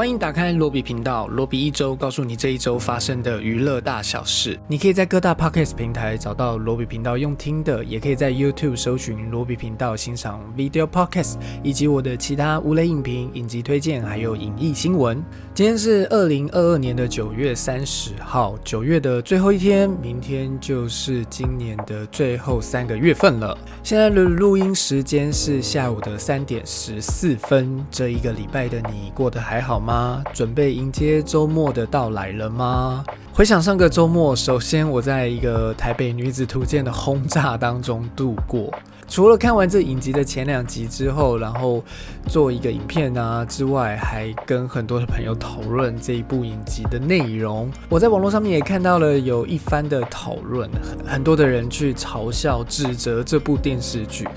欢迎打开罗比频道，罗比一周告诉你这一周发生的娱乐大小事。你可以在各大 podcast 平台找到罗比频道用听的，也可以在 YouTube 搜寻罗比频道欣赏 video podcast，以及我的其他无雷影评、影集推荐，还有影艺新闻。今天是二零二二年的九月三十号，九月的最后一天，明天就是今年的最后三个月份了。现在的录音时间是下午的三点十四分。这一个礼拜的你过得还好吗？吗？准备迎接周末的到来了吗？回想上个周末，首先我在一个台北女子图鉴的轰炸当中度过。除了看完这影集的前两集之后，然后做一个影片啊之外，还跟很多的朋友讨论这一部影集的内容。我在网络上面也看到了有一番的讨论，很多的人去嘲笑、指责这部电视剧。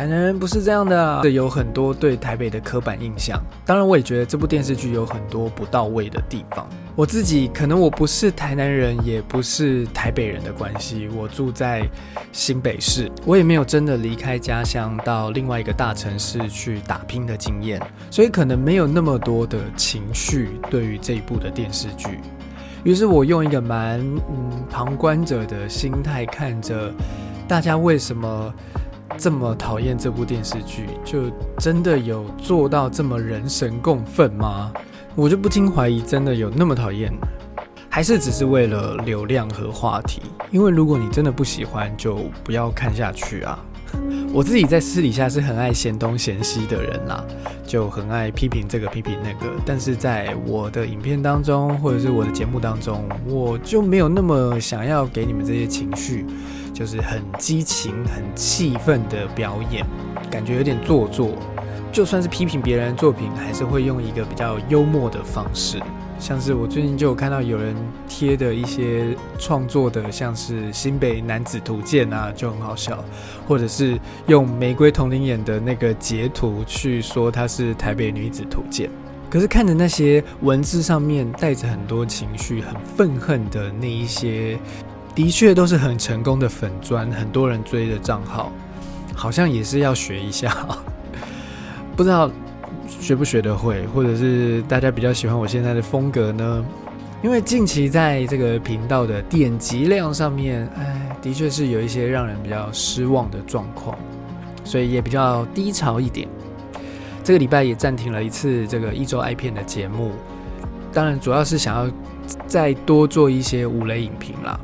台南人不是这样的，有很多对台北的刻板印象。当然，我也觉得这部电视剧有很多不到位的地方。我自己可能我不是台南人，也不是台北人的关系，我住在新北市，我也没有真的离开家乡到另外一个大城市去打拼的经验，所以可能没有那么多的情绪对于这一部的电视剧。于是我用一个蛮嗯旁观者的心态看着大家为什么。这么讨厌这部电视剧，就真的有做到这么人神共愤吗？我就不禁怀疑，真的有那么讨厌，还是只是为了流量和话题？因为如果你真的不喜欢，就不要看下去啊。我自己在私底下是很爱嫌东嫌西的人啦，就很爱批评这个批评那个，但是在我的影片当中，或者是我的节目当中，我就没有那么想要给你们这些情绪。就是很激情、很气愤的表演，感觉有点做作。就算是批评别人的作品，还是会用一个比较幽默的方式。像是我最近就有看到有人贴的一些创作的，像是新北男子图鉴啊，就很好笑。或者是用玫瑰同龄演的那个截图去说他是台北女子图鉴。可是看着那些文字上面带着很多情绪、很愤恨的那一些。的确都是很成功的粉砖，很多人追的账号，好像也是要学一下，不知道学不学得会，或者是大家比较喜欢我现在的风格呢？因为近期在这个频道的点击量上面，哎，的确是有一些让人比较失望的状况，所以也比较低潮一点。这个礼拜也暂停了一次这个一周爱片的节目，当然主要是想要再多做一些五雷影评啦。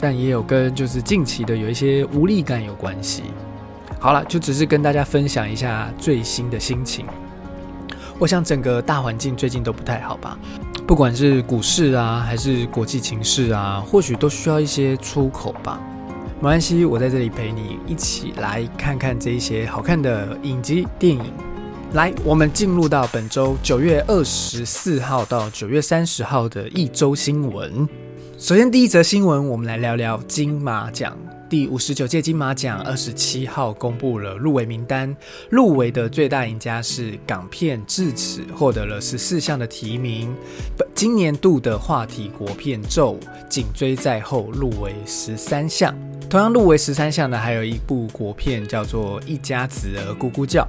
但也有跟就是近期的有一些无力感有关系。好了，就只是跟大家分享一下最新的心情。我想整个大环境最近都不太好吧，不管是股市啊，还是国际情势啊，或许都需要一些出口吧。没关系，我在这里陪你一起来看看这一些好看的影集电影。来，我们进入到本周九月二十四号到九月三十号的一周新闻。首先，第一则新闻，我们来聊聊金马奖。第五十九届金马奖二十七号公布了入围名单，入围的最大赢家是港片《智齿》，获得了十四项的提名。今年度的话题国片《咒》紧追在后，入围十三项。同样入围十三项的，还有一部国片叫做《一家子儿咕咕叫》。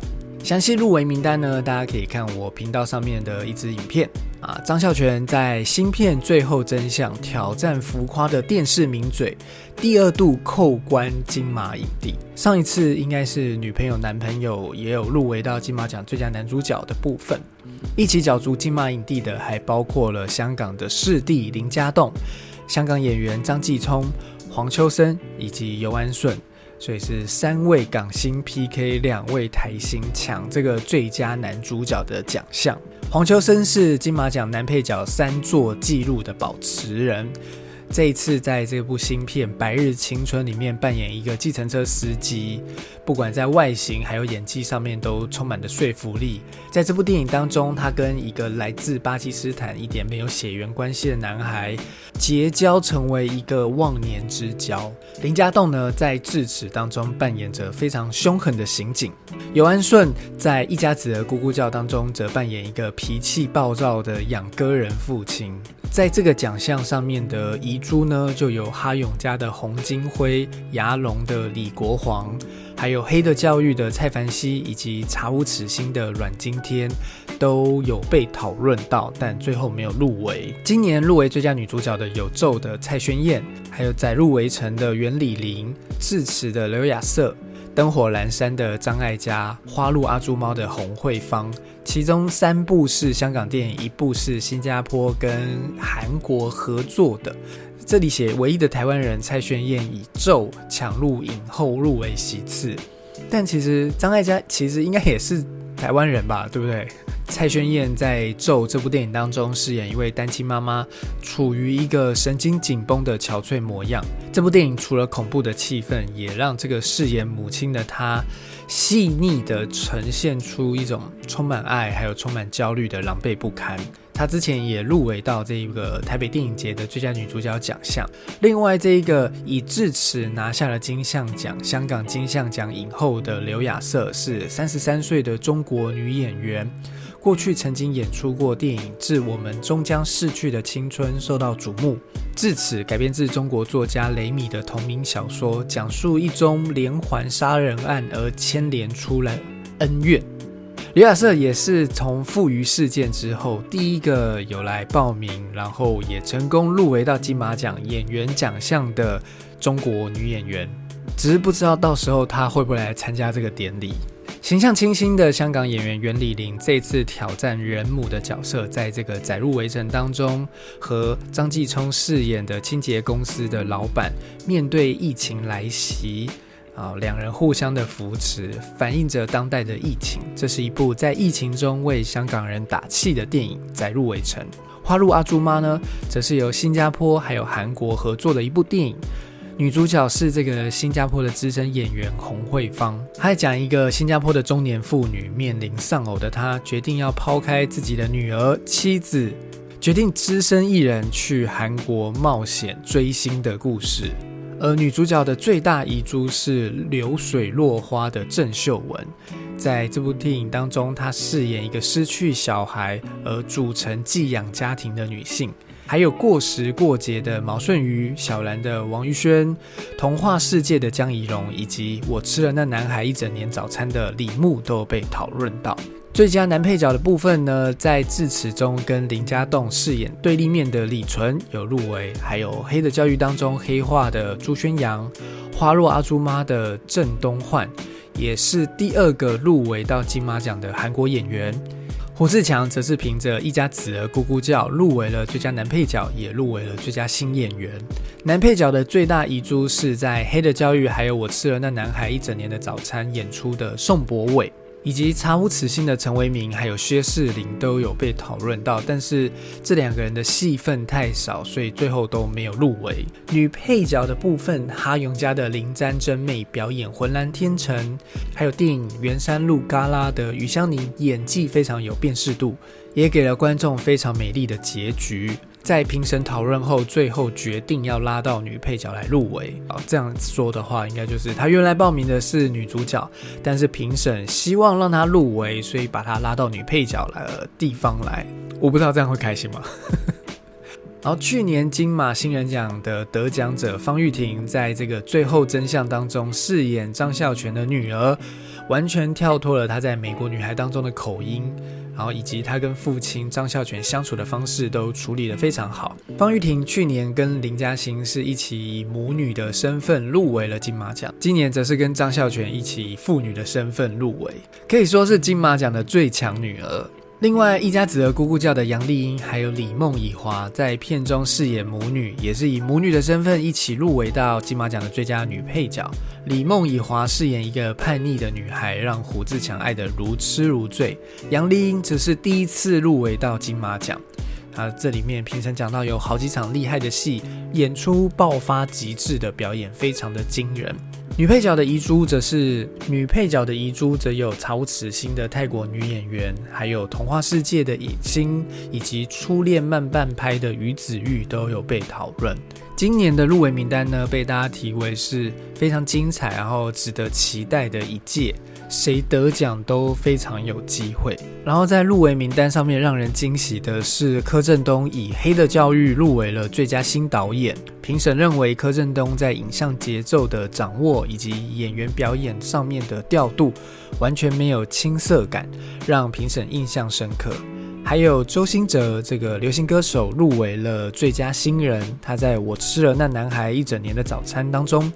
详细入围名单呢，大家可以看我频道上面的一支影片啊。张孝全在新片《最后真相》挑战浮夸的电视名嘴，第二度扣关金马影帝。上一次应该是女朋友男朋友也有入围到金马奖最佳男主角的部分。一起角逐金马影帝的还包括了香港的视帝林家栋、香港演员张继聪、黄秋生以及尤安顺。所以是三位港星 PK 两位台星抢这个最佳男主角的奖项。黄秋生是金马奖男配角三座纪录的保持人。这一次在这部新片《白日青春》里面扮演一个计程车司机，不管在外形还有演技上面都充满着说服力。在这部电影当中，他跟一个来自巴基斯坦一点没有血缘关系的男孩结交，成为一个忘年之交。林家栋呢，在智齿当中扮演着非常凶狠的刑警。尤安顺在一家子的咕咕叫当中则扮演一个脾气暴躁的养鸽人父亲。在这个奖项上面的遗珠呢，就有哈永家的洪金辉、牙龙的李国煌，还有黑的教育的蔡凡熙，以及查无此心的阮经天，都有被讨论到，但最后没有入围。今年入围最佳女主角的有咒的蔡宣燕，还有载入围城的袁李玲，智齿的刘雅瑟。灯火阑珊的张艾嘉，花路阿朱猫的洪慧芳，其中三部是香港电影，一部是新加坡跟韩国合作的。这里写唯一的台湾人蔡炫燕以咒抢入影后入围席次，但其实张艾嘉其实应该也是台湾人吧，对不对？蔡宣燕在《咒》这部电影当中饰演一位单亲妈妈，处于一个神经紧绷的憔悴模样。这部电影除了恐怖的气氛，也让这个饰演母亲的她细腻的呈现出一种充满爱还有充满焦虑的狼狈不堪。她之前也入围到这一个台北电影节的最佳女主角奖项。另外，这一个以智齿拿下了金像奖、香港金像奖影后的刘雅瑟，是三十三岁的中国女演员。过去曾经演出过电影《致我们终将逝去的青春》，受到瞩目。至此，改编自中国作家雷米的同名小说，讲述一宗连环杀人案而牵连出了恩怨。刘亚瑟也是从富余事件之后第一个有来报名，然后也成功入围到金马奖演员奖项的中国女演员。只是不知道到时候她会不会来参加这个典礼。形象清新的香港演员袁李玲这次挑战人母的角色，在这个载入围城当中，和张继聪饰演的清洁公司的老板，面对疫情来袭，啊，两人互相的扶持，反映着当代的疫情。这是一部在疫情中为香港人打气的电影。载入围城，花路阿朱妈呢，则是由新加坡还有韩国合作的一部电影。女主角是这个新加坡的资深演员洪慧芳，她讲一个新加坡的中年妇女面临丧偶的她，决定要抛开自己的女儿、妻子，决定只身一人去韩国冒险追星的故事。而女主角的最大遗珠是流水落花的郑秀文，在这部电影当中，她饰演一个失去小孩而组成寄养家庭的女性。还有过时过节的毛舜筠、小兰的王宇轩、童话世界的江宜蓉，以及我吃了那男孩一整年早餐的李牧都被讨论到。最佳男配角的部分呢，在致辞中跟林家栋饰演对立面的李纯有入围，还有《黑的教育》当中黑化的朱宣阳、花落阿朱妈的郑东焕，也是第二个入围到金马奖的韩国演员。胡志强则是凭着《一家子儿咕咕叫》入围了最佳男配角，也入围了最佳新演员。男配角的最大遗珠是在《黑的教育》还有《我吃了那男孩一整年的早餐》演出的宋博伟。以及查无此心的陈为民，还有薛仕凌都有被讨论到，但是这两个人的戏份太少，所以最后都没有入围。女配角的部分，哈永家的林詹真妹表演浑然天成，还有电影《圆山路旮旯》的余香凝演技非常有辨识度，也给了观众非常美丽的结局。在评审讨论后，最后决定要拉到女配角来入围。啊，这样说的话，应该就是她原来报名的是女主角，但是评审希望让她入围，所以把她拉到女配角的地方来。我不知道这样会开心吗？然后去年金马新人奖的得奖者方玉婷，在这个最后真相当中饰演张孝全的女儿，完全跳脱了她在美国女孩当中的口音。然后以及他跟父亲张孝全相处的方式都处理得非常好。方玉婷去年跟林嘉欣是一起以母女的身份入围了金马奖，今年则是跟张孝全一起以父女的身份入围，可以说是金马奖的最强女儿。另外，一家子儿咕咕叫的杨丽英还有李梦以华在片中饰演母女，也是以母女的身份一起入围到金马奖的最佳女配角。李梦以华饰演一个叛逆的女孩，让胡志强爱得如痴如醉。杨丽英则是第一次入围到金马奖。啊，这里面评审讲到有好几场厉害的戏，演出爆发极致的表演，非常的惊人。女配角的遗珠则是女配角的遗珠，则有曹此心的泰国女演员，还有童话世界的影星，以及初恋慢半拍的于子玉都有被讨论。今年的入围名单呢，被大家提为是非常精彩，然后值得期待的一届。谁得奖都非常有机会。然后在入围名单上面让人惊喜的是柯震东以《黑的教育》入围了最佳新导演。评审认为柯震东在影像节奏的掌握以及演员表演上面的调度完全没有青涩感，让评审印象深刻。还有周兴哲这个流行歌手入围了最佳新人，他在我吃了那男孩一整年的早餐当中，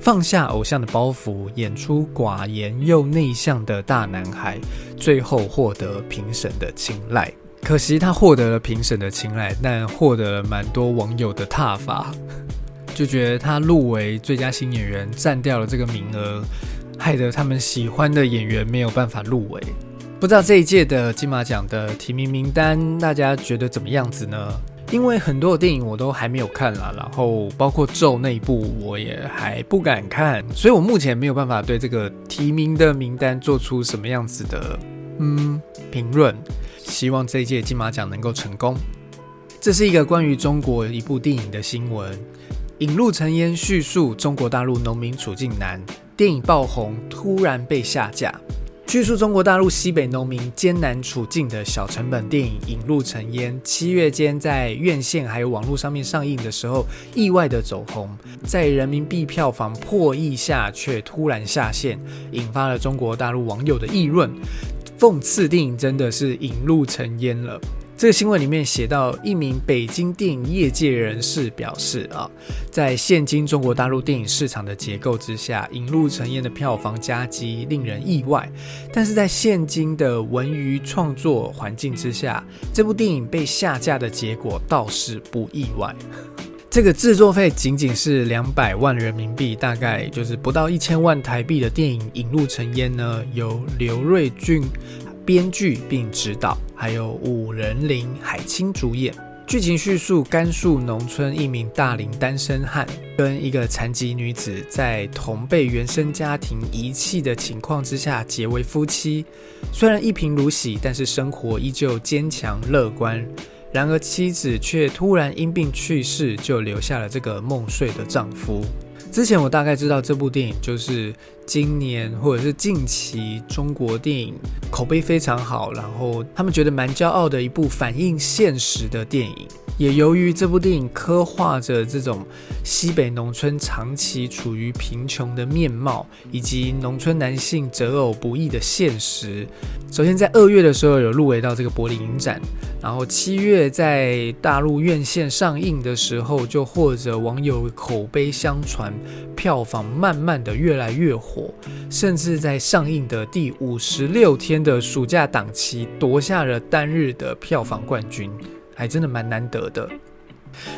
放下偶像的包袱，演出寡言又内向的大男孩，最后获得评审的青睐。可惜他获得了评审的青睐，但获得了蛮多网友的挞伐，就觉得他入围最佳新演员占掉了这个名额，害得他们喜欢的演员没有办法入围。不知道这一届的金马奖的提名名单，大家觉得怎么样子呢？因为很多电影我都还没有看啦，然后包括咒那一部我也还不敢看，所以我目前没有办法对这个提名的名单做出什么样子的嗯评论。希望这一届金马奖能够成功。这是一个关于中国一部电影的新闻，《引路成烟》叙述中国大陆农民处境难，电影爆红突然被下架。叙述中国大陆西北农民艰难处境的小成本电影《引路成烟》，七月间在院线还有网络上面上映的时候，意外的走红，在人民币票房破亿下却突然下线，引发了中国大陆网友的议论。讽刺电影真的是引路成烟了。这个新闻里面写到，一名北京电影业界人士表示啊，在现今中国大陆电影市场的结构之下，《引路成烟》的票房佳绩令人意外。但是在现今的文娱创作环境之下，这部电影被下架的结果倒是不意外。这个制作费仅仅是两百万人民币，大概就是不到一千万台币的电影《引路成烟》呢，由刘瑞俊。编剧并指导，还有五人林海清主演。剧情叙述甘肃农村一名大龄单身汉跟一个残疾女子在同被原生家庭遗弃的情况之下结为夫妻。虽然一贫如洗，但是生活依旧坚强乐观。然而妻子却突然因病去世，就留下了这个梦碎的丈夫。之前我大概知道这部电影就是今年或者是近期中国电影口碑非常好，然后他们觉得蛮骄傲的一部反映现实的电影。也由于这部电影刻画着这种西北农村长期处于贫穷的面貌，以及农村男性择偶不易的现实。首先在二月的时候有入围到这个柏林影展，然后七月在大陆院线上映的时候，就获得网友口碑相传，票房慢慢的越来越火，甚至在上映的第五十六天的暑假档期夺下了单日的票房冠军。还真的蛮难得的，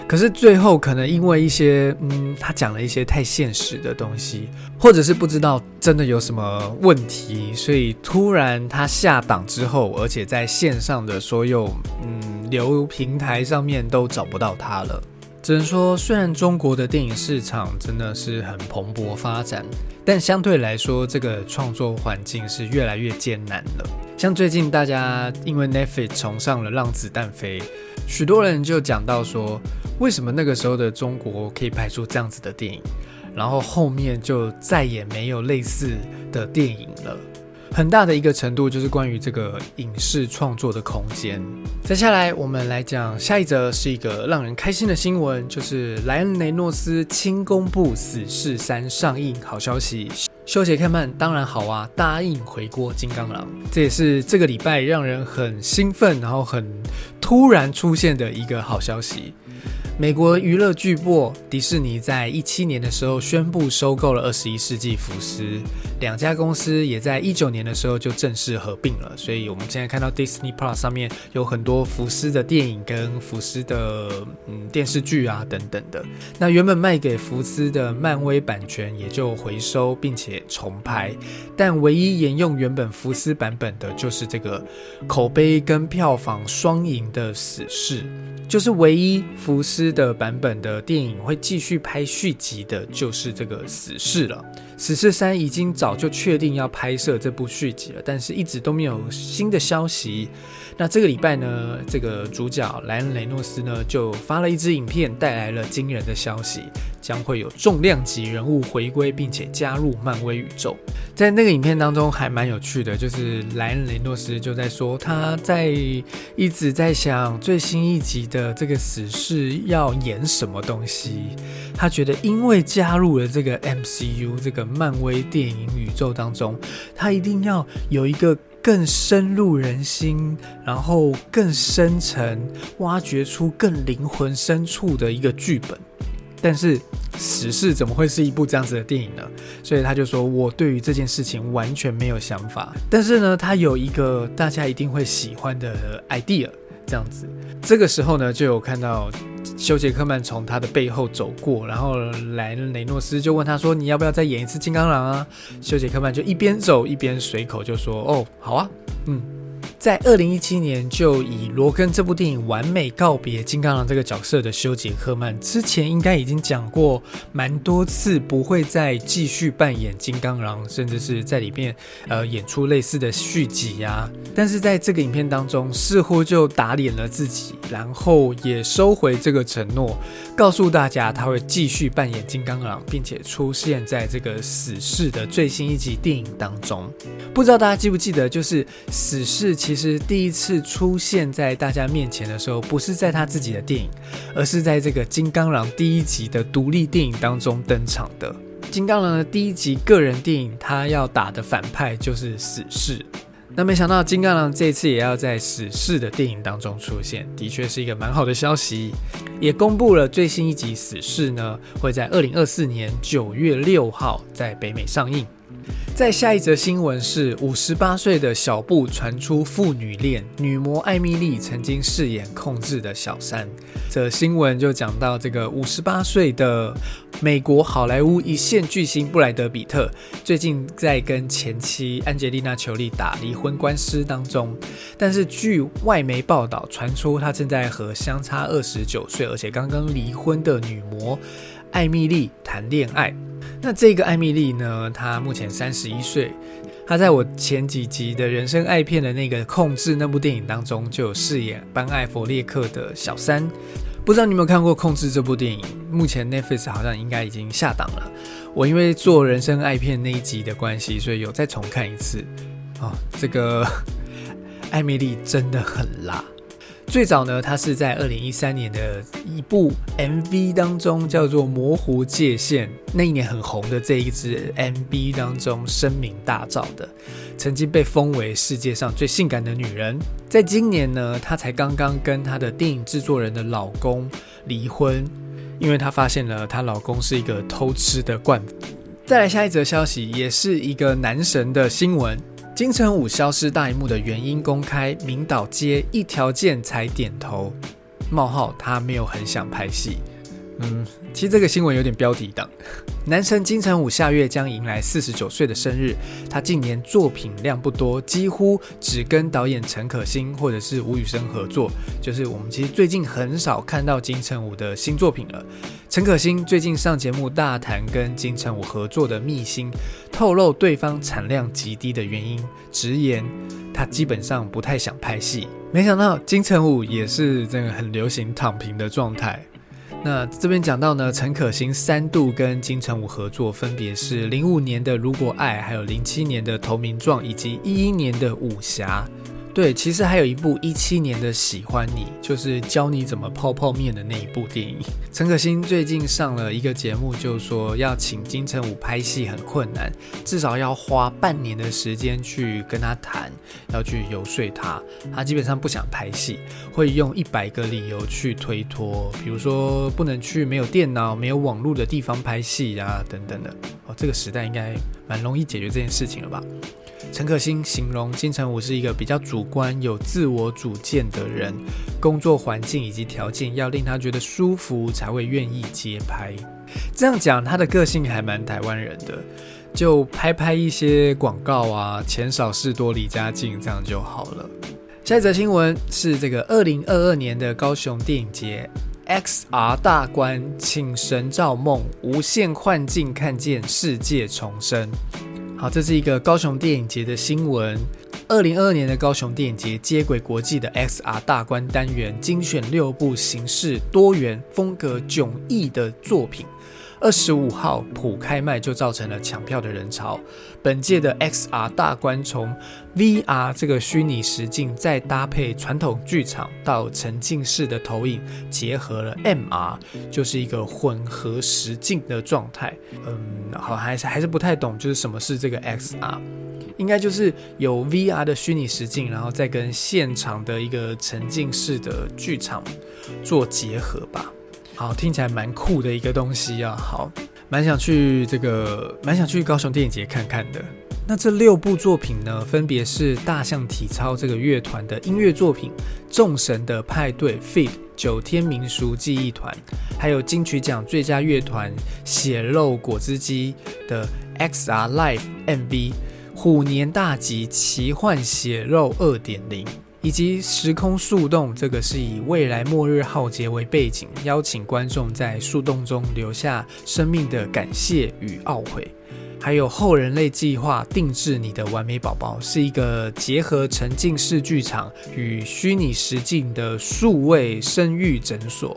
可是最后可能因为一些，嗯，他讲了一些太现实的东西，或者是不知道真的有什么问题，所以突然他下档之后，而且在线上的所有，嗯，流平台上面都找不到他了。只能说，虽然中国的电影市场真的是很蓬勃发展，但相对来说，这个创作环境是越来越艰难了。像最近大家因为 Netflix 重上了《让子弹飞》，许多人就讲到说，为什么那个时候的中国可以拍出这样子的电影，然后后面就再也没有类似的电影了。很大的一个程度就是关于这个影视创作的空间。接下来我们来讲下一则，是一个让人开心的新闻，就是莱恩雷诺斯亲公布《死侍三》上映，好消息。休杰克曼当然好啊，答应回锅金刚狼，这也是这个礼拜让人很兴奋，然后很突然出现的一个好消息。美国娱乐巨擘迪士尼在一七年的时候宣布收购了二十一世纪福斯，两家公司也在一九年的时候就正式合并了。所以我们现在看到 Disney Plus 上面有很多福斯的电影跟福斯的嗯电视剧啊等等的。那原本卖给福斯的漫威版权也就回收并且重拍，但唯一沿用原本福斯版本的就是这个口碑跟票房双赢的死侍，就是唯一福斯。的版本的电影会继续拍续集的，就是这个《死侍》了。《死侍三》已经早就确定要拍摄这部续集了，但是一直都没有新的消息。那这个礼拜呢，这个主角莱恩·雷诺斯呢就发了一支影片，带来了惊人的消息。将会有重量级人物回归，并且加入漫威宇宙。在那个影片当中还蛮有趣的，就是莱恩雷诺斯就在说他在一直在想最新一集的这个死侍要演什么东西。他觉得因为加入了这个 MCU 这个漫威电影宇宙当中，他一定要有一个。更深入人心，然后更深层挖掘出更灵魂深处的一个剧本。但是《死侍》怎么会是一部这样子的电影呢？所以他就说：“我对于这件事情完全没有想法。”但是呢，他有一个大家一定会喜欢的 idea，这样子。这个时候呢，就有看到。休杰克曼从他的背后走过，然后莱雷诺斯就问他说：“你要不要再演一次金刚狼啊？”休杰克曼就一边走一边随口就说：“哦，好啊，嗯。”在二零一七年就以《罗根》这部电影完美告别金刚狼这个角色的休杰克曼，之前应该已经讲过蛮多次，不会再继续扮演金刚狼，甚至是在里面呃演出类似的续集呀。但是在这个影片当中，似乎就打脸了自己，然后也收回这个承诺，告诉大家他会继续扮演金刚狼，并且出现在这个死侍的最新一集电影当中。不知道大家记不记得，就是死侍。其实第一次出现在大家面前的时候，不是在他自己的电影，而是在这个《金刚狼》第一集的独立电影当中登场的。《金刚狼》的第一集个人电影，他要打的反派就是死侍。那没想到，金刚狼这次也要在死侍的电影当中出现，的确是一个蛮好的消息。也公布了最新一集死侍呢，会在二零二四年九月六号在北美上映。在下一则新闻是五十八岁的小布传出父女恋，女模艾米丽曾经饰演控制的小三。这新闻就讲到这个五十八岁的美国好莱坞一线巨星布莱德比特，最近在跟前妻安吉丽娜裘丽打离婚官司当中。但是据外媒报道传出，他正在和相差二十九岁而且刚刚离婚的女模艾米丽谈恋爱。那这个艾米丽呢？她目前三十一岁，她在我前几集的人生爱片的那个《控制》那部电影当中就有饰演班艾弗列克的小三。不知道你有没有看过《控制》这部电影？目前 Netflix 好像应该已经下档了。我因为做人生爱片那一集的关系，所以有再重看一次。哦，这个 艾米丽真的很辣。最早呢，她是在二零一三年的一部 MV 当中，叫做《模糊界限》，那一年很红的这一支 MV 当中声名大噪的，曾经被封为世界上最性感的女人。在今年呢，她才刚刚跟她的电影制作人的老公离婚，因为她发现了她老公是一个偷吃的惯。再来下一则消息，也是一个男神的新闻。金城武消失大荧幕的原因公开，明导接一条件才点头。冒号，他没有很想拍戏。嗯，其实这个新闻有点标题党。男神金城武下月将迎来四十九岁的生日。他近年作品量不多，几乎只跟导演陈可辛或者是吴宇森合作。就是我们其实最近很少看到金城武的新作品了。陈可辛最近上节目大谈跟金城武合作的秘辛，透露对方产量极低的原因，直言他基本上不太想拍戏。没想到金城武也是这个很流行躺平的状态。那这边讲到呢，陈可辛三度跟金城武合作，分别是零五年的《如果爱》，还有零七年的《投名状》，以及一一年的《武侠》。对，其实还有一部一七年的《喜欢你》，就是教你怎么泡泡面的那一部电影。陈可辛最近上了一个节目，就说要请金城武拍戏很困难，至少要花半年的时间去跟他谈，要去游说他。他基本上不想拍戏，会用一百个理由去推脱，比如说不能去没有电脑、没有网络的地方拍戏啊，等等的。哦，这个时代应该蛮容易解决这件事情了吧？陈可辛形容金城武是一个比较主观、有自我主见的人，工作环境以及条件要令他觉得舒服才会愿意接拍。这样讲，他的个性还蛮台湾人的，就拍拍一些广告啊，钱少事多离家近，这样就好了。下一则新闻是这个二零二二年的高雄电影节 XR 大观，请神造梦，无限幻境，看见世界重生。好，这是一个高雄电影节的新闻。二零二二年的高雄电影节接轨国际的 XR 大观单元，精选六部形式多元、风格迥异的作品，二十五号普开卖就造成了抢票的人潮。本届的 XR 大观从 VR 这个虚拟实境，再搭配传统剧场到沉浸式的投影，结合了 MR，就是一个混合实境的状态。嗯，好，还是还是不太懂，就是什么是这个 XR？应该就是有 VR 的虚拟实境，然后再跟现场的一个沉浸式的剧场做结合吧。好，听起来蛮酷的一个东西啊。好，蛮想去这个，蛮想去高雄电影节看看的。那这六部作品呢，分别是大象体操这个乐团的音乐作品，《众神的派对》feet 九天民俗记忆团，还有金曲奖最佳乐团血肉果汁机的 XR Live MV。虎年大吉奇幻血肉二点零，以及时空树洞，这个是以未来末日浩劫为背景，邀请观众在树洞中留下生命的感谢与懊悔。还有后人类计划定制你的完美宝宝，是一个结合沉浸式剧场与虚拟实境的数位生育诊所。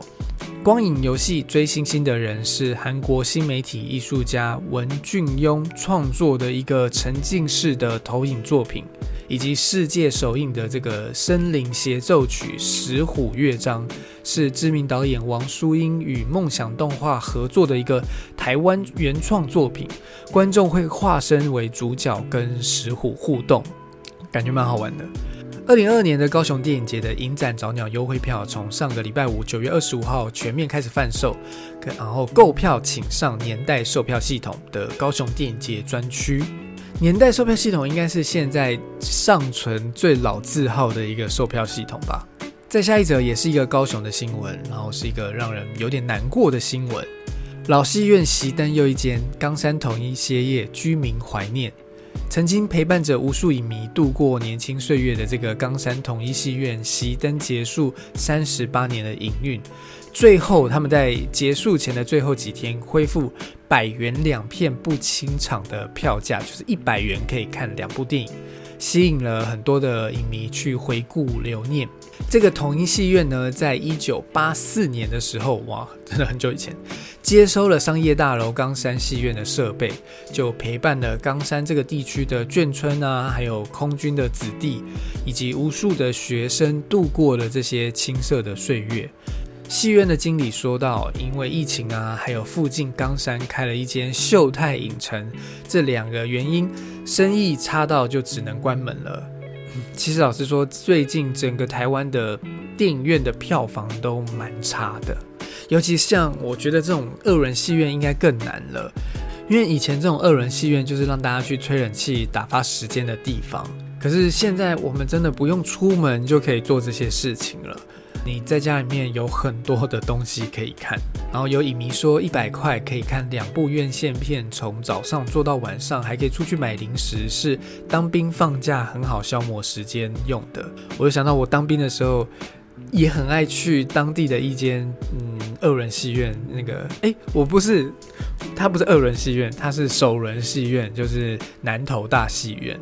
光影游戏追星星的人是韩国新媒体艺术家文俊庸创作的一个沉浸式的投影作品，以及世界首映的这个森林协奏曲《石虎乐章》，是知名导演王淑英与梦想动画合作的一个台湾原创作品。观众会化身为主角跟石虎互动，感觉蛮好玩的。二零二二年的高雄电影节的影展早鸟优惠票，从上个礼拜五九月二十五号全面开始贩售，然后购票请上年代售票系统的高雄电影节专区。年代售票系统应该是现在尚存最老字号的一个售票系统吧。再下一则也是一个高雄的新闻，然后是一个让人有点难过的新闻：老戏院熄灯又一间，冈山统一歇业，居民怀念。曾经陪伴着无数影迷度过年轻岁月的这个冈山统一戏院熄灯结束三十八年的营运，最后他们在结束前的最后几天恢复百元两片不清场的票价，就是一百元可以看两部电影。吸引了很多的影迷去回顾留念。这个统一戏院呢，在一九八四年的时候，哇，真的很久以前，接收了商业大楼冈山戏院的设备，就陪伴了冈山这个地区的眷村啊，还有空军的子弟，以及无数的学生度过了这些青涩的岁月。戏院的经理说到：“因为疫情啊，还有附近冈山开了一间秀泰影城，这两个原因，生意差到就只能关门了。其实老实说，最近整个台湾的电影院的票房都蛮差的，尤其像我觉得这种二人戏院应该更难了，因为以前这种二人戏院就是让大家去吹冷气打发时间的地方，可是现在我们真的不用出门就可以做这些事情了。”你在家里面有很多的东西可以看，然后有影迷说一百块可以看两部院线片，从早上做到晚上，还可以出去买零食，是当兵放假很好消磨时间用的。我就想到我当兵的时候，也很爱去当地的一间嗯二轮戏院，那个哎，我不是，它不是二轮戏院，它是首轮戏院，就是南投大戏院。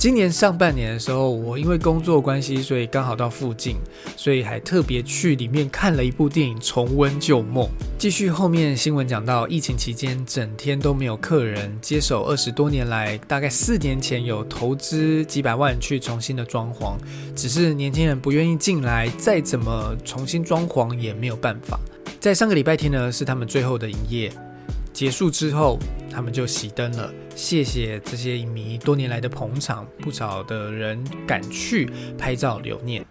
今年上半年的时候，我因为工作关系，所以刚好到附近，所以还特别去里面看了一部电影，重温旧梦。继续后面新闻讲到，疫情期间整天都没有客人，接手二十多年来，大概四年前有投资几百万去重新的装潢，只是年轻人不愿意进来，再怎么重新装潢也没有办法。在上个礼拜天呢，是他们最后的营业。结束之后，他们就熄灯了。谢谢这些影迷多年来的捧场，不少的人赶去拍照留念。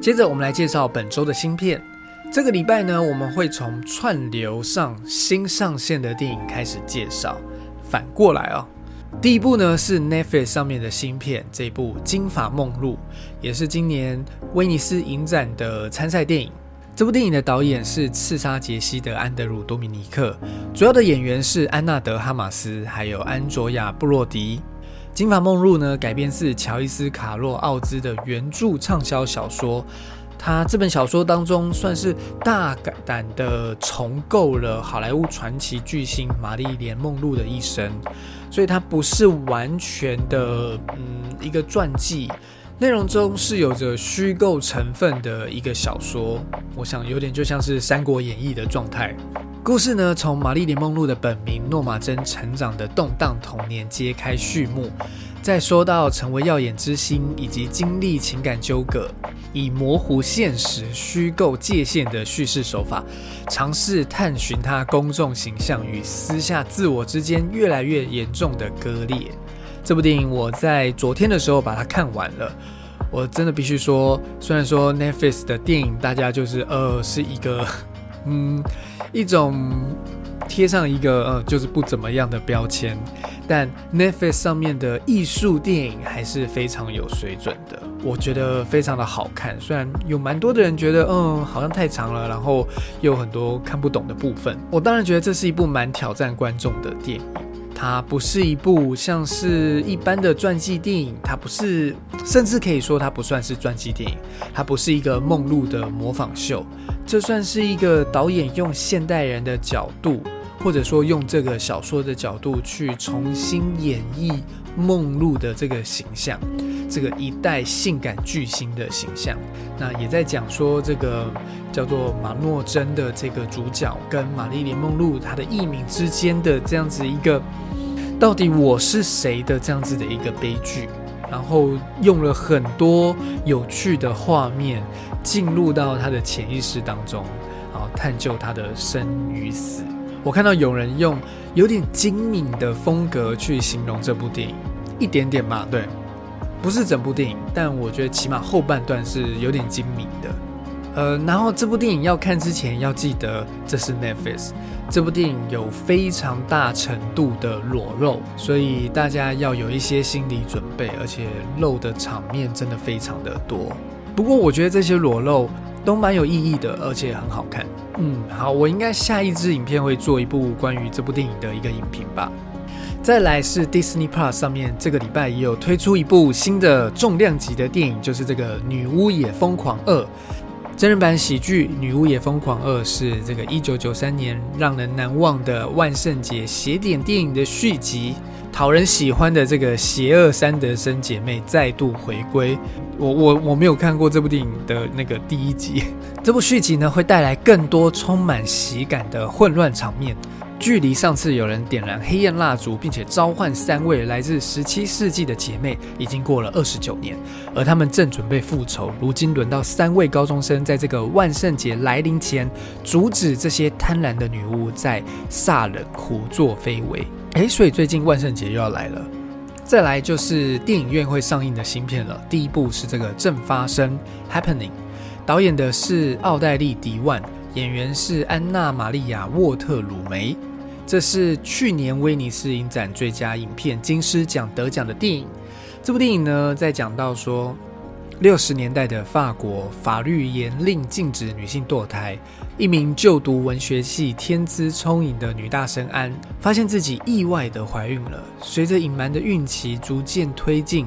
接着，我们来介绍本周的新片。这个礼拜呢，我们会从串流上新上线的电影开始介绍。反过来哦，第一部呢是 Netflix 上面的新片，这部《金发梦露》也是今年威尼斯影展的参赛电影。这部电影的导演是《刺杀杰西》的安德鲁·多米尼克，主要的演员是安娜德·哈马斯，还有安卓亚·布洛迪。《金发梦露》呢，改编自乔伊斯·卡洛·奥兹的原著畅销小说。他这本小说当中，算是大胆的重构了好莱坞传奇巨星玛丽莲·梦露的一生，所以它不是完全的，嗯，一个传记。内容中是有着虚构成分的一个小说，我想有点就像是《三国演义》的状态。故事呢，从玛丽莲梦露的本名诺玛珍成长的动荡童年揭开序幕，再说到成为耀眼之星以及经历情感纠葛，以模糊现实、虚构界限的叙事手法，尝试探寻他公众形象与私下自我之间越来越严重的割裂。这部电影我在昨天的时候把它看完了，我真的必须说，虽然说 Netflix 的电影大家就是呃是一个。嗯，一种贴上一个呃，就是不怎么样的标签，但 Netflix 上面的艺术电影还是非常有水准的，我觉得非常的好看。虽然有蛮多的人觉得，嗯，好像太长了，然后又有很多看不懂的部分。我当然觉得这是一部蛮挑战观众的电影。它不是一部像是一般的传记电影，它不是，甚至可以说它不算是传记电影，它不是一个梦露的模仿秀，这算是一个导演用现代人的角度，或者说用这个小说的角度去重新演绎梦露的这个形象，这个一代性感巨星的形象。那也在讲说这个叫做马诺珍的这个主角跟玛丽莲梦露她的艺名之间的这样子一个。到底我是谁的这样子的一个悲剧，然后用了很多有趣的画面进入到他的潜意识当中，然后探究他的生与死。我看到有人用有点精明的风格去形容这部电影，一点点嘛，对，不是整部电影，但我觉得起码后半段是有点精明的。呃，然后这部电影要看之前要记得这是 Netflix。这部电影有非常大程度的裸露，所以大家要有一些心理准备，而且露的场面真的非常的多。不过我觉得这些裸露都蛮有意义的，而且很好看。嗯，好，我应该下一支影片会做一部关于这部电影的一个影评吧。再来是 Disney Plus 上面这个礼拜也有推出一部新的重量级的电影，就是这个《女巫也疯狂二》。真人版喜剧《女巫也疯狂二》是这个一九九三年让人难忘的万圣节邪典电影的续集，讨人喜欢的这个邪恶三德森姐妹再度回归。我我我没有看过这部电影的那个第一集，这部续集呢会带来更多充满喜感的混乱场面。距离上次有人点燃黑焰蜡烛，并且召唤三位来自十七世纪的姐妹，已经过了二十九年，而他们正准备复仇。如今轮到三位高中生，在这个万圣节来临前，阻止这些贪婪的女巫在萨冷胡作非为。诶，所以最近万圣节又要来了。再来就是电影院会上映的新片了。第一部是这个正发生 （Happening），导演的是奥黛丽·迪万，演员是安娜·玛利亚·沃特鲁梅。这是去年威尼斯影展最佳影片金狮奖得奖的电影。这部电影呢，在讲到说，六十年代的法国法律严令禁止女性堕胎。一名就读文学系、天资聪颖的女大生安，发现自己意外的怀孕了。随着隐瞒的孕期逐渐推进，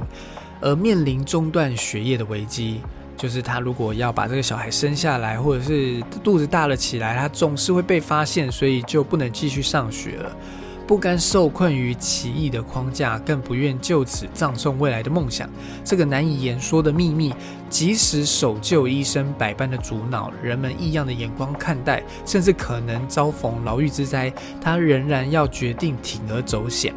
而面临中断学业的危机。就是他如果要把这个小孩生下来，或者是肚子大了起来，他总是会被发现，所以就不能继续上学了。不甘受困于奇异的框架，更不愿就此葬送未来的梦想。这个难以言说的秘密，即使守旧医生百般的阻挠，人们异样的眼光看待，甚至可能遭逢牢狱之灾，他仍然要决定铤而走险。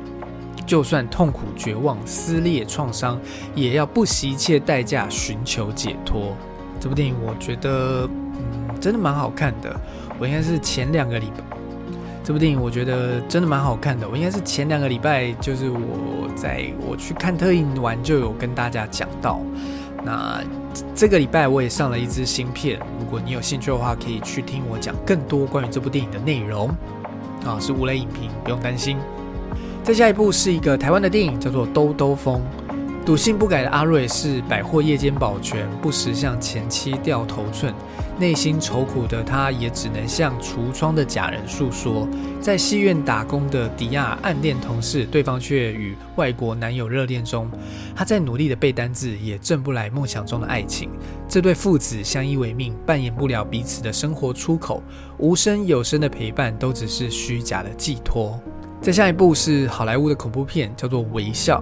就算痛苦、绝望、撕裂、创伤，也要不惜一切代价寻求解脱。这部电影我觉得，嗯，真的蛮好看的。我应该是前两个礼拜，这部电影我觉得真的蛮好看的。我应该是前两个礼拜，就是我在我去看特映完就有跟大家讲到。那这个礼拜我也上了一支新片，如果你有兴趣的话，可以去听我讲更多关于这部电影的内容。啊，是无雷影评，不用担心。再下一部是一个台湾的电影，叫做《兜兜风》。赌性不改的阿瑞是百货夜间保全，不时向前妻掉头寸，内心愁苦的他，也只能向橱窗的假人诉说。在戏院打工的迪亚暗恋同事，对方却与外国男友热恋中。他在努力的背单字，也挣不来梦想中的爱情。这对父子相依为命，扮演不了彼此的生活出口，无声有声的陪伴，都只是虚假的寄托。再下一部是好莱坞的恐怖片，叫做《微笑》。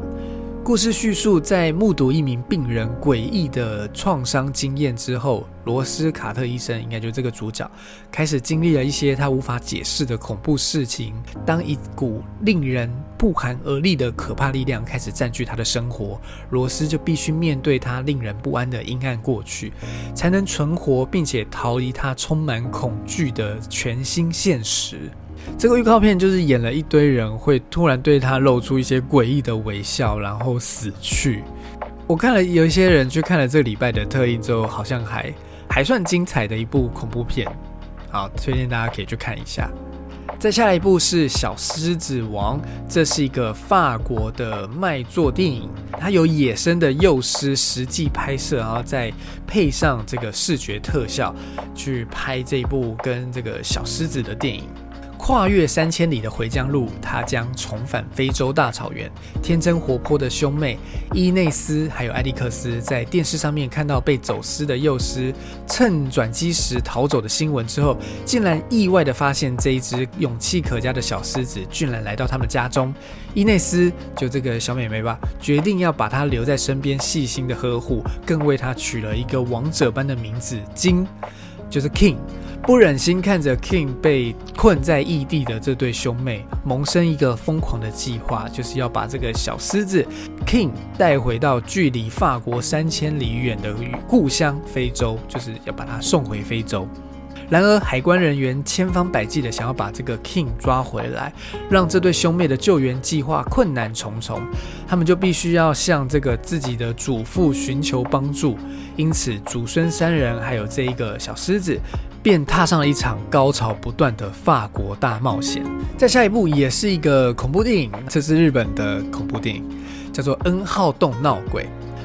故事叙述在目睹一名病人诡异的创伤经验之后，罗斯卡特医生应该就是这个主角，开始经历了一些他无法解释的恐怖事情。当一股令人不寒而栗的可怕力量开始占据他的生活，罗斯就必须面对他令人不安的阴暗过去，才能存活并且逃离他充满恐惧的全新现实。这个预告片就是演了一堆人会突然对他露出一些诡异的微笑，然后死去。我看了有一些人去看了这礼拜的特映之后，好像还还算精彩的一部恐怖片，好推荐大家可以去看一下。再下一部是《小狮子王》，这是一个法国的卖座电影，它有野生的幼狮实际拍摄，然后再配上这个视觉特效去拍这一部跟这个小狮子的电影。跨越三千里的回江路，他将重返非洲大草原。天真活泼的兄妹伊内斯还有艾利克斯，在电视上面看到被走私的幼狮趁转机时逃走的新闻之后，竟然意外的发现这一只勇气可嘉的小狮子，居然来到他们家中。伊内斯就这个小美眉吧，决定要把它留在身边，细心的呵护，更为它取了一个王者般的名字金，就是 King。不忍心看着 King 被困在异地的这对兄妹，萌生一个疯狂的计划，就是要把这个小狮子 King 带回到距离法国三千里远的故乡非洲，就是要把他送回非洲。然而，海关人员千方百计的想要把这个 King 抓回来，让这对兄妹的救援计划困难重重。他们就必须要向这个自己的祖父寻求帮助。因此，祖孙三人还有这一个小狮子。便踏上了一场高潮不断的法国大冒险。在下一部也是一个恐怖电影，这是日本的恐怖电影，叫做《N 号洞闹鬼》。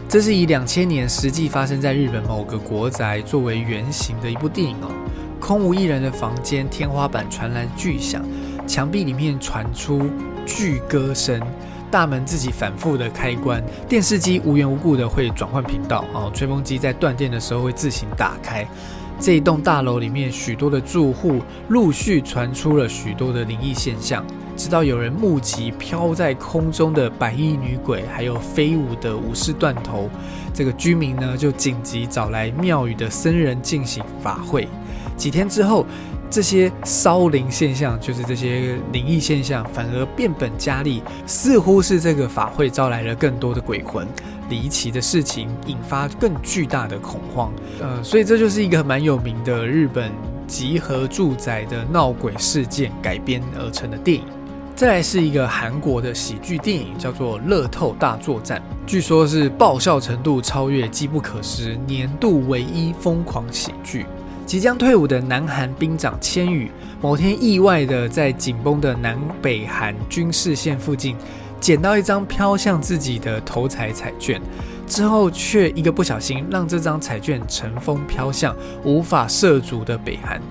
这是以两千年实际发生在日本某个国宅作为原型的一部电影哦。空无一人的房间，天花板传来巨响，墙壁里面传出巨歌声，大门自己反复的开关，电视机无缘无故的会转换频道哦，吹风机在断电的时候会自行打开。这一栋大楼里面，许多的住户陆续传出了许多的灵异现象，直到有人目击飘在空中的白衣女鬼，还有飞舞的武士断头。这个居民呢，就紧急找来庙宇的僧人进行法会。几天之后，这些烧灵现象，就是这些灵异现象，反而变本加厉，似乎是这个法会招来了更多的鬼魂。离奇的事情引发更巨大的恐慌，呃，所以这就是一个蛮有名的日本集合住宅的闹鬼事件改编而成的电影。再来是一个韩国的喜剧电影，叫做《乐透大作战》，据说是爆笑程度超越《机不可失》年度唯一疯狂喜剧。即将退伍的南韩兵长千羽，某天意外的在紧绷的南北韩军事线附近。捡到一张飘向自己的头彩彩券，之后却一个不小心让这张彩券乘风飘向无法涉足的北韩。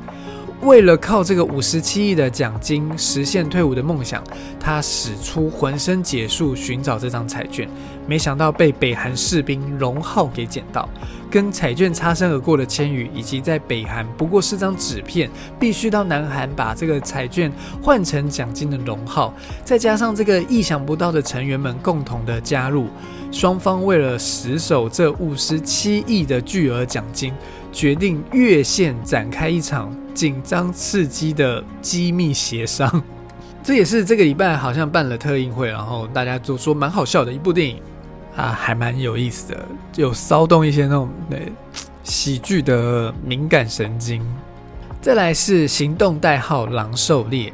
为了靠这个五十七亿的奖金实现退伍的梦想，他使出浑身解数寻找这张彩券，没想到被北韩士兵荣浩给捡到。跟彩券擦身而过的千羽，以及在北韩不过是张纸片，必须到南韩把这个彩券换成奖金的荣浩，再加上这个意想不到的成员们共同的加入，双方为了死守这五十七亿的巨额奖金，决定越线展开一场。紧张刺激的机密协商，这也是这个礼拜好像办了特映会，然后大家都说蛮好笑的一部电影啊，还蛮有意思的，有骚动一些那种对喜剧的敏感神经。再来是行动代号狼狩猎。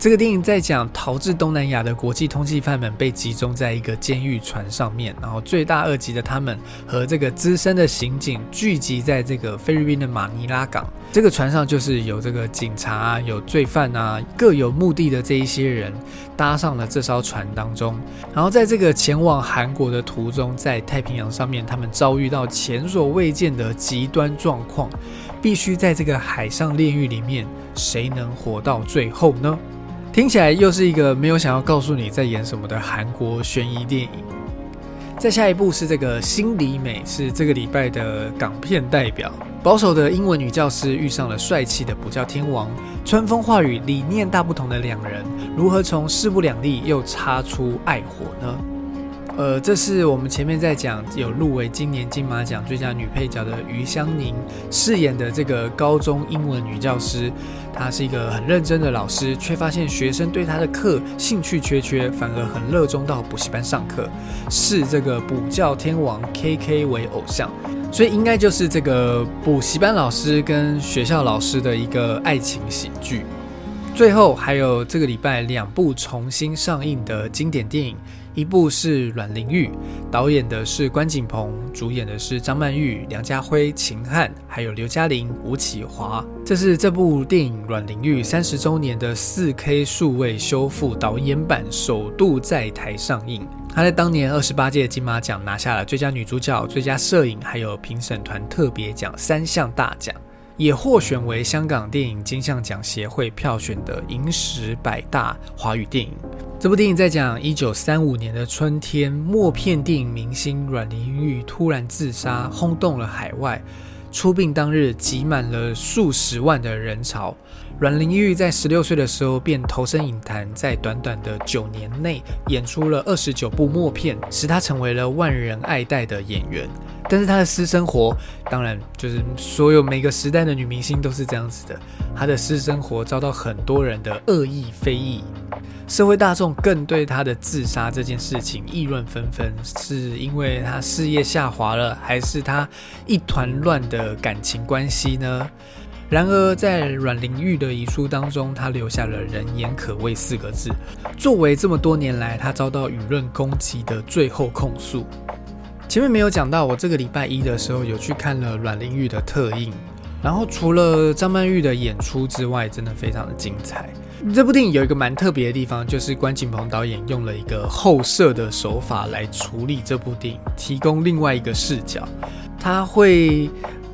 这个电影在讲逃至东南亚的国际通缉犯们被集中在一个监狱船上面，然后罪大恶极的他们和这个资深的刑警聚集在这个菲律宾的马尼拉港。这个船上就是有这个警察啊、有罪犯啊，各有目的的这一些人搭上了这艘船当中。然后在这个前往韩国的途中，在太平洋上面，他们遭遇到前所未见的极端状况，必须在这个海上炼狱里面，谁能活到最后呢？听起来又是一个没有想要告诉你在演什么的韩国悬疑电影。再下一部是这个心里美，是这个礼拜的港片代表。保守的英文女教师遇上了帅气的补教天王，春风化雨，理念大不同的两人，如何从势不两立又擦出爱火呢？呃，这是我们前面在讲有入围今年金马奖最佳女配角的余香凝饰演的这个高中英文女教师。她是一个很认真的老师，却发现学生对她的课兴趣缺缺，反而很热衷到补习班上课，视这个补教天王 K K 为偶像。所以应该就是这个补习班老师跟学校老师的一个爱情喜剧。最后还有这个礼拜两部重新上映的经典电影。一部是阮玲玉，导演的是关锦鹏，主演的是张曼玉、梁家辉、秦汉，还有刘嘉玲、吴启华。这是这部电影阮玲玉三十周年的四 K 数位修复导演版首度在台上映。她在当年二十八届金马奖拿下了最佳女主角、最佳摄影，还有评审团特别奖三项大奖。也获选为香港电影金像奖协会票选的影史百大华语电影。这部电影在讲一九三五年的春天，默片电影明星阮玲玉突然自杀，轰动了海外。出殡当日，挤满了数十万的人潮。阮玲玉在十六岁的时候便投身影坛，在短短的九年内演出了二十九部默片，使她成为了万人爱戴的演员。但是她的私生活，当然就是所有每个时代的女明星都是这样子的，她的私生活遭到很多人的恶意非议，社会大众更对她的自杀这件事情议论纷纷，是因为她事业下滑了，还是她一团乱的感情关系呢？然而，在阮玲玉的遗书当中，她留下了“人言可畏”四个字，作为这么多年来她遭到舆论攻击的最后控诉。前面没有讲到，我这个礼拜一的时候有去看了阮玲玉的特映，然后除了张曼玉的演出之外，真的非常的精彩。这部电影有一个蛮特别的地方，就是关锦鹏导演用了一个后摄的手法来处理这部电影，提供另外一个视角。他会，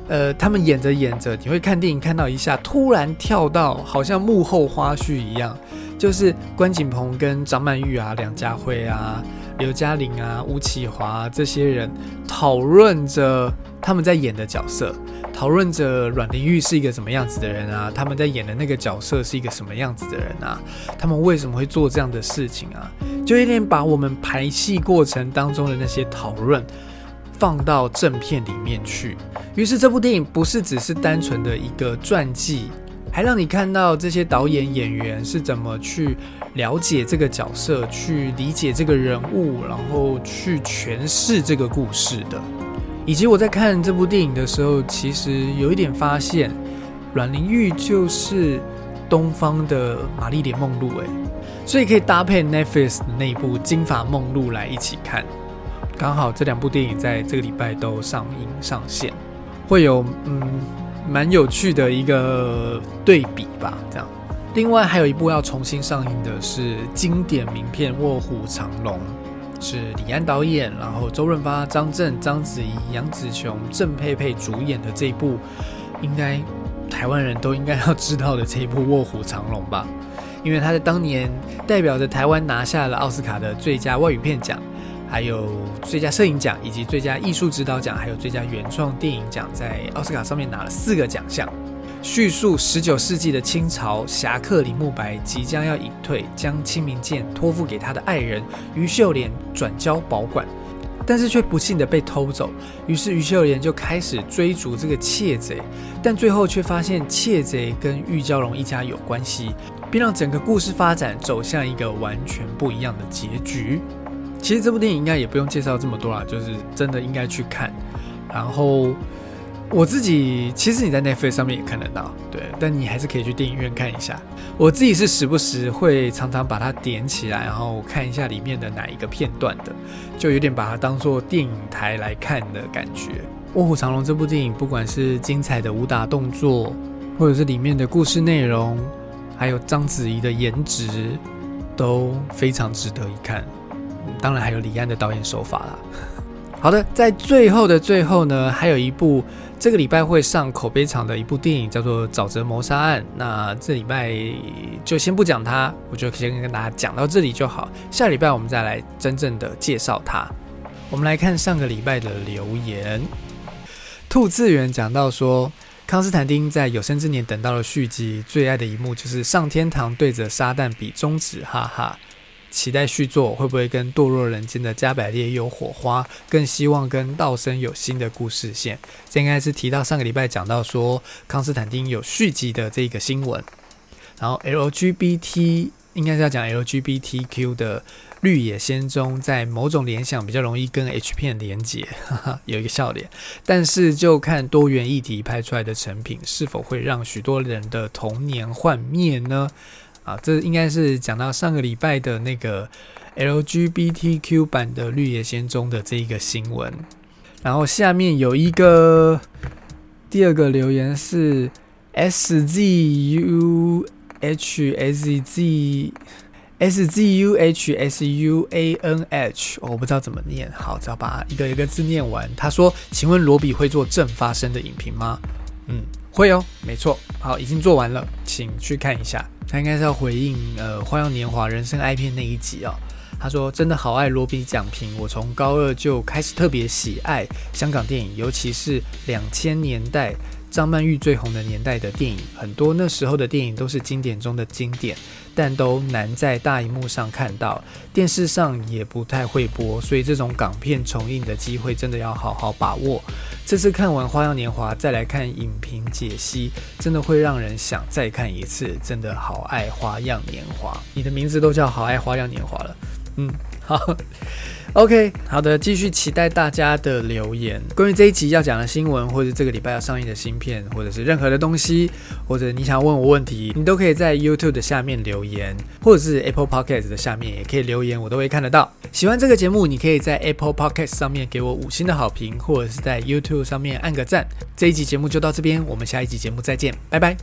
呃，他们演着演着，你会看电影看到一下，突然跳到好像幕后花絮一样，就是关锦鹏跟张曼玉啊、梁家辉啊。刘嘉玲啊、吴启华这些人讨论着他们在演的角色，讨论着阮玲玉是一个什么样子的人啊，他们在演的那个角色是一个什么样子的人啊，他们为什么会做这样的事情啊？就有点把我们排戏过程当中的那些讨论放到正片里面去。于是这部电影不是只是单纯的一个传记，还让你看到这些导演演员是怎么去。了解这个角色，去理解这个人物，然后去诠释这个故事的。以及我在看这部电影的时候，其实有一点发现，阮玲玉就是东方的玛丽莲梦露，诶，所以可以搭配 Netflix 的那部《金发梦露》来一起看。刚好这两部电影在这个礼拜都上映上线，会有嗯蛮有趣的一个对比吧，这样。另外还有一部要重新上映的是经典名片《卧虎藏龙》，是李安导演，然后周润发、张震、章子怡、杨紫琼、郑佩佩主演的这一部，应该台湾人都应该要知道的这一部《卧虎藏龙》吧？因为他在当年代表着台湾拿下了奥斯卡的最佳外语片奖，还有最佳摄影奖，以及最佳艺术指导奖，还有最佳原创电影奖，在奥斯卡上面拿了四个奖项。叙述十九世纪的清朝侠客李慕白即将要隐退，将清明剑托付给他的爱人于秀莲转交保管，但是却不幸的被偷走。于是于秀莲就开始追逐这个窃贼，但最后却发现窃贼跟玉娇龙一家有关系，并让整个故事发展走向一个完全不一样的结局。其实这部电影应该也不用介绍这么多啦，就是真的应该去看，然后。我自己其实你在 Netflix 上面也看得到，对，但你还是可以去电影院看一下。我自己是时不时会常常把它点起来，然后看一下里面的哪一个片段的，就有点把它当做电影台来看的感觉。《卧虎藏龙》这部电影，不管是精彩的武打动作，或者是里面的故事内容，还有章子怡的颜值，都非常值得一看。当然还有李安的导演手法啦。好的，在最后的最后呢，还有一部。这个礼拜会上口碑场的一部电影叫做《沼泽谋杀案》，那这礼拜就先不讲它，我就先跟大家讲到这里就好。下礼拜我们再来真正的介绍它。我们来看上个礼拜的留言，兔次元讲到说，康斯坦丁在有生之年等到了续集，最爱的一幕就是上天堂对着撒旦比中指，哈哈。期待续作会不会跟堕落人间的加百列有火花，更希望跟道生有新的故事线。这应该是提到上个礼拜讲到说康斯坦丁有续集的这个新闻。然后 LGBT 应该是要讲 LGBTQ 的绿野仙踪，在某种联想比较容易跟 H 片连接，有一个笑脸。但是就看多元议题拍出来的成品是否会让许多人的童年幻灭呢？啊，这应该是讲到上个礼拜的那个 LGBTQ 版的绿野仙踪的这一个新闻。然后下面有一个第二个留言是 SZU。H S Z S Z U H S U A N H，我不知道怎么念，好，只要把一个一个字念完。他说：“请问罗比会做正发生的影评吗？”嗯，会哦，没错。好，已经做完了，请去看一下。他应该是要回应呃《花样年华》人生 I 片那一集啊。他说：“真的好爱罗比奖评，我从高二就开始特别喜爱香港电影，尤其是两千年代。”张曼玉最红的年代的电影很多，那时候的电影都是经典中的经典，但都难在大荧幕上看到，电视上也不太会播，所以这种港片重映的机会真的要好好把握。这次看完《花样年华》，再来看影评解析，真的会让人想再看一次。真的好爱《花样年华》，你的名字都叫好爱《花样年华》了，嗯，好。OK，好的，继续期待大家的留言。关于这一集要讲的新闻，或者这个礼拜要上映的新片，或者是任何的东西，或者你想问我问题，你都可以在 YouTube 的下面留言，或者是 Apple Podcast 的下面也可以留言，我都会看得到。喜欢这个节目，你可以在 Apple Podcast 上面给我五星的好评，或者是在 YouTube 上面按个赞。这一集节目就到这边，我们下一集节目再见，拜拜。